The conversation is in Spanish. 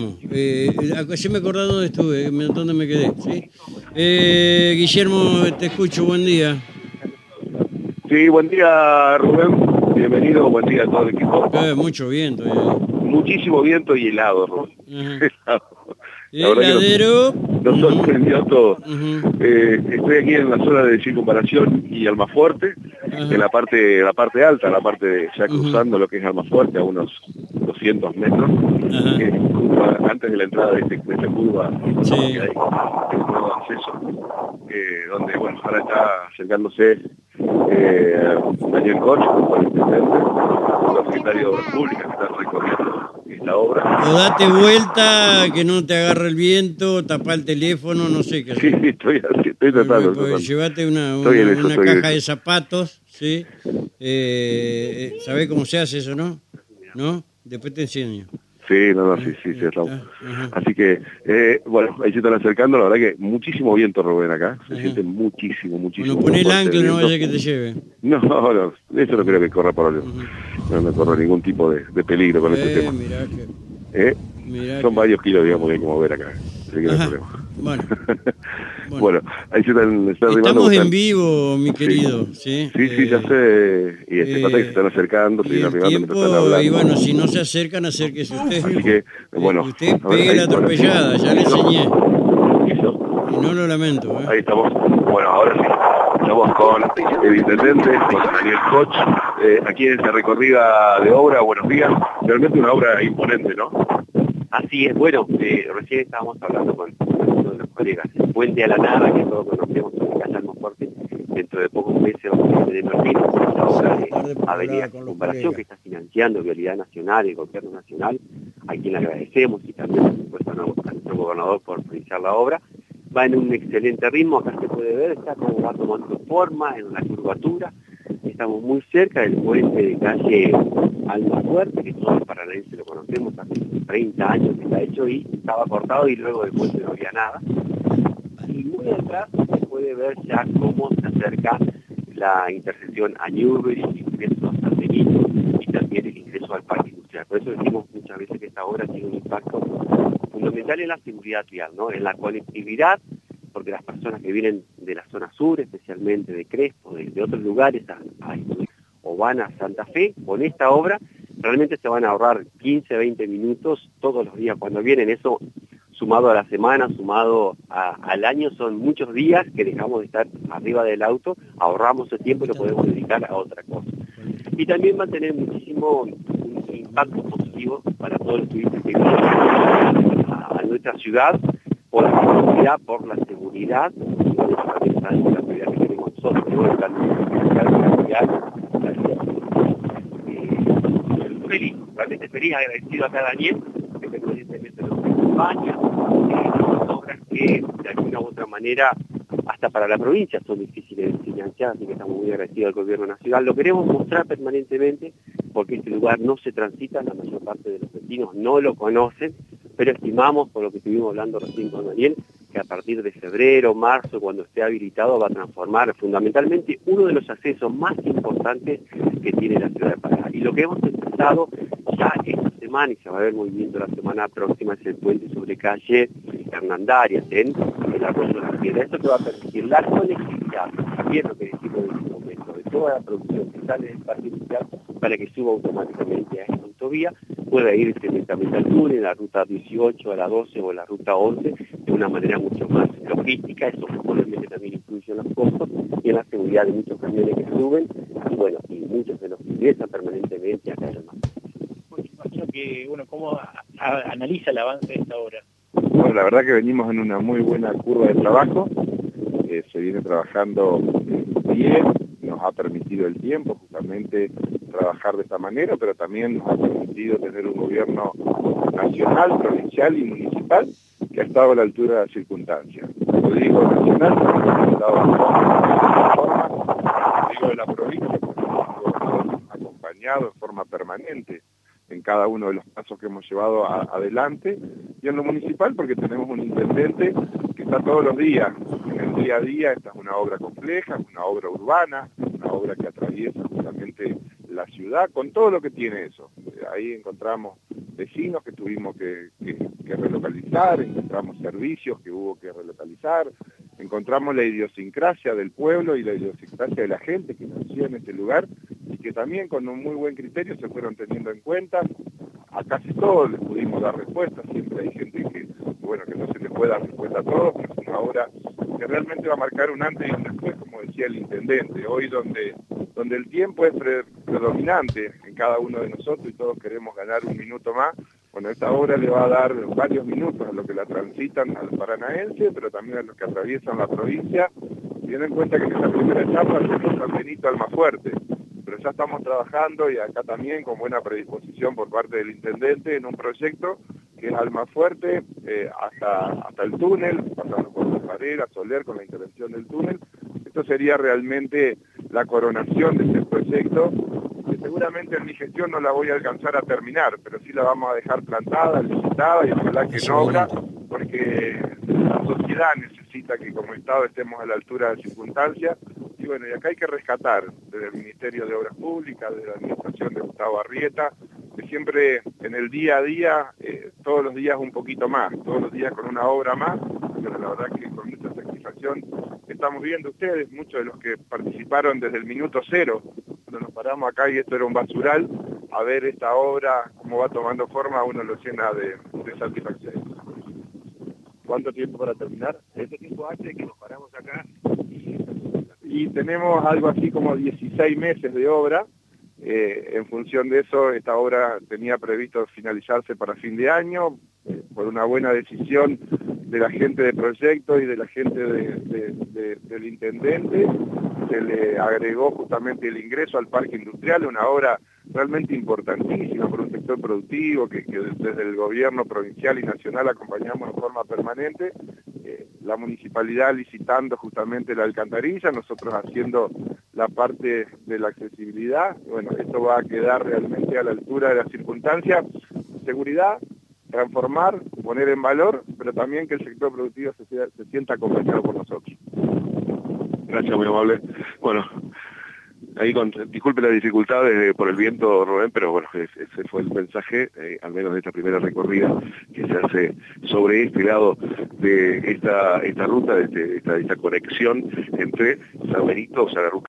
Eh, yo me acordé dónde estuve, dónde me quedé. ¿sí? Eh, Guillermo, te escucho, buen día. Sí, buen día Rubén, bienvenido, buen día a todo el equipo. Eh, mucho viento. Muchísimo viento y helado, Rubén. Heladero. Nos, sorprendió todo. Eh, estoy aquí en la zona de circunvalación y Almafuerte, en la parte, la parte alta, la parte de, ya cruzando lo que es Almafuerte a unos 200 metros, antes de la entrada de, este, de esta curva que hay, el nuevo acceso, eh, donde bueno, ahora está acercándose eh, Daniel Koch, el presidente, el secretario de Obras Públicas que está recorriendo obra. O date vuelta, que no te agarre el viento, tapa el teléfono, no sé qué hacer. Sí, estoy, estoy tratando. Pues, llévate una, una, caja de zapatos, ¿sí? Eh, ¿Sabés cómo se hace eso, no? ¿No? Después te enseño. Sí, no, no, sí, sí, sí, Así que, eh, bueno, ahí se están acercando, la verdad que muchísimo viento, Rubén, acá. Se siente muchísimo, muchísimo. Bueno, pon el ancla, no vaya que te lleve. No, no, eso no creo que corra por el... No, no corro ningún tipo de, de peligro con este tema. Mirá que... ¿Eh? Son varios kilos, digamos, que hay como ver acá. Así que Bueno. bueno. ahí se están, Estamos en vivo, mi querido. Sí, sí, sí, ya sé. Y este eh, que se están acercando, se están hablando. Y bueno, si no se acercan, acérquese usted. Así que, bueno. Usted pegue la atropellada, ya le enseñé. Y no lo lamento. ¿eh? Ahí estamos. Bueno, ahora sí. Estamos con el intendente, con Daniel Koch, eh, aquí en esta recorrida de obra. Buenos días. Realmente una obra imponente, ¿no? Así es, bueno, eh, recién estábamos hablando con uno de los colegas, el puente a la nada, que todos conocemos en Casa Fuerte, dentro de pocos meses vamos a tener esta obra de Avenida Comparación que está financiando Vialidad Nacional, el Gobierno Nacional, a quien le agradecemos y también por supuesto a nuestro gobernador por iniciar la obra. Va en un excelente ritmo, acá se puede ver, está como va tomando forma en una curvatura, estamos muy cerca del puente de calle Alma Fuerte, que todos los paranaenses lo conocemos, hace 30 años que está hecho y estaba cortado y luego puente no había nada. Y muy atrás se puede ver ya cómo se acerca la intersección a Newbery, el ingreso a San Benito y también el ingreso al parque industrial. Por eso decimos muchas veces que esta obra tiene un impacto fundamental en la seguridad vial, ¿no? en la conectividad porque las personas que vienen de la zona sur, especialmente de Crespo, de, otros lugares, o van a Santa Fe, con esta obra, realmente se van a ahorrar 15, 20 minutos todos los días cuando vienen. Eso sumado a la semana, sumado al año, son muchos días que dejamos de estar arriba del auto, ahorramos el tiempo y lo podemos dedicar a otra cosa. Y también va a tener muchísimo impacto positivo para todos los turistas que vienen a nuestra ciudad, por la seguridad, por la seguridad, y sabemos la seguridad que tenemos nosotros, ¿no? el plan eh, feliz, realmente feliz, agradecido a Daniel, que permanentemente nos acompaña, obras que de alguna u otra manera hasta para la provincia son difíciles de financiar, así que estamos muy agradecidos al gobierno nacional. Lo queremos mostrar permanentemente porque este lugar no se transita, la mayor parte de los vecinos no lo conocen, pero estimamos, por lo que estuvimos hablando recién con Daniel, que a partir de febrero, marzo, cuando esté habilitado, va a transformar fundamentalmente uno de los accesos más importantes que tiene la ciudad de Paraná. Y lo que hemos empezado ya esta semana, y se va a ver movimiento la semana próxima, es el puente sobre calle Hernandarias, en el arroyo de la piedra. Esto que va a permitir la conectividad, también lo que decimos en este momento, de toda la producción que sale del parque inicial para que suba automáticamente a esta autovía, pueda ir directamente al en la ruta 18, a la 12 o la ruta 11 de una manera mucho más logística, eso probablemente también influye en los costos y en la seguridad de muchos camiones que suben y bueno, y muchos de los que ingresan permanentemente acá en. Bueno, ¿cómo analiza el avance de esta obra? Bueno, la verdad que venimos en una muy buena curva de trabajo, eh, se viene trabajando bien, nos ha permitido el tiempo justamente trabajar de esta manera, pero también nos ha permitido tener un gobierno nacional, provincial y municipal que ha estado a la altura de las circunstancias. Lo digo nacional, ha forma, lo digo de la provincia, porque hemos acompañado de forma permanente en cada uno de los pasos que hemos llevado adelante, y en lo municipal porque tenemos un intendente que está todos los días, en el día a día, esta es una obra compleja, una obra urbana, una obra que atraviesa justamente la ciudad, con todo lo que tiene eso. Ahí encontramos vecinos que tuvimos que, relocalizar, encontramos servicios que hubo que relocalizar, encontramos la idiosincrasia del pueblo y la idiosincrasia de la gente que nació en este lugar que también con un muy buen criterio se fueron teniendo en cuenta. A casi todos les pudimos dar respuesta, siempre hay gente que, bueno, que no se les puede dar respuesta a todos, pero es una obra que realmente va a marcar un antes y un después, como decía el intendente, hoy donde, donde el tiempo es predominante en cada uno de nosotros y todos queremos ganar un minuto más, bueno, esta obra le va a dar varios minutos a los que la transitan al paranaense, pero también a los que atraviesan la provincia, teniendo en cuenta que en esta primera etapa tenemos San Benito fuerte pero ya estamos trabajando y acá también con buena predisposición por parte del intendente en un proyecto que es Almafuerte eh, hasta, hasta el túnel, pasando por Parera, Soler con la intervención del túnel. Esto sería realmente la coronación de este proyecto, que seguramente en mi gestión no la voy a alcanzar a terminar, pero sí la vamos a dejar plantada, licitada y ojalá que en obra, porque la sociedad necesita que como Estado estemos a la altura de las circunstancias bueno, y acá hay que rescatar desde el Ministerio de Obras Públicas, desde la Administración de Gustavo Arrieta, que siempre en el día a día, eh, todos los días un poquito más, todos los días con una obra más, pero la verdad que con mucha satisfacción estamos viendo ustedes, muchos de los que participaron desde el minuto cero, cuando nos paramos acá y esto era un basural, a ver esta obra, cómo va tomando forma, uno lo llena de, de satisfacción. ¿Cuánto tiempo para terminar? Este tiempo hace que nos paramos acá y tenemos algo así como 16 meses de obra. Eh, en función de eso, esta obra tenía previsto finalizarse para fin de año, eh, por una buena decisión de la gente de proyecto y de la gente del intendente. Se le agregó justamente el ingreso al parque industrial, una obra realmente importantísima por un sector productivo que, desde el gobierno provincial y nacional acompañamos de forma permanente, la municipalidad licitando justamente la alcantarilla, nosotros haciendo la parte de la accesibilidad, bueno, esto va a quedar realmente a la altura de las circunstancias, seguridad, transformar, poner en valor, pero también que el sector productivo se, se sienta acompañado por nosotros. Gracias, muy amable. Bueno, ahí disculpe las dificultades por el viento, Rubén, pero bueno, ese fue el mensaje, eh, al menos de esta primera recorrida que se hace sobre este lado de esta, esta ruta, de, este, esta, esta conexión entre San Benito, Ruta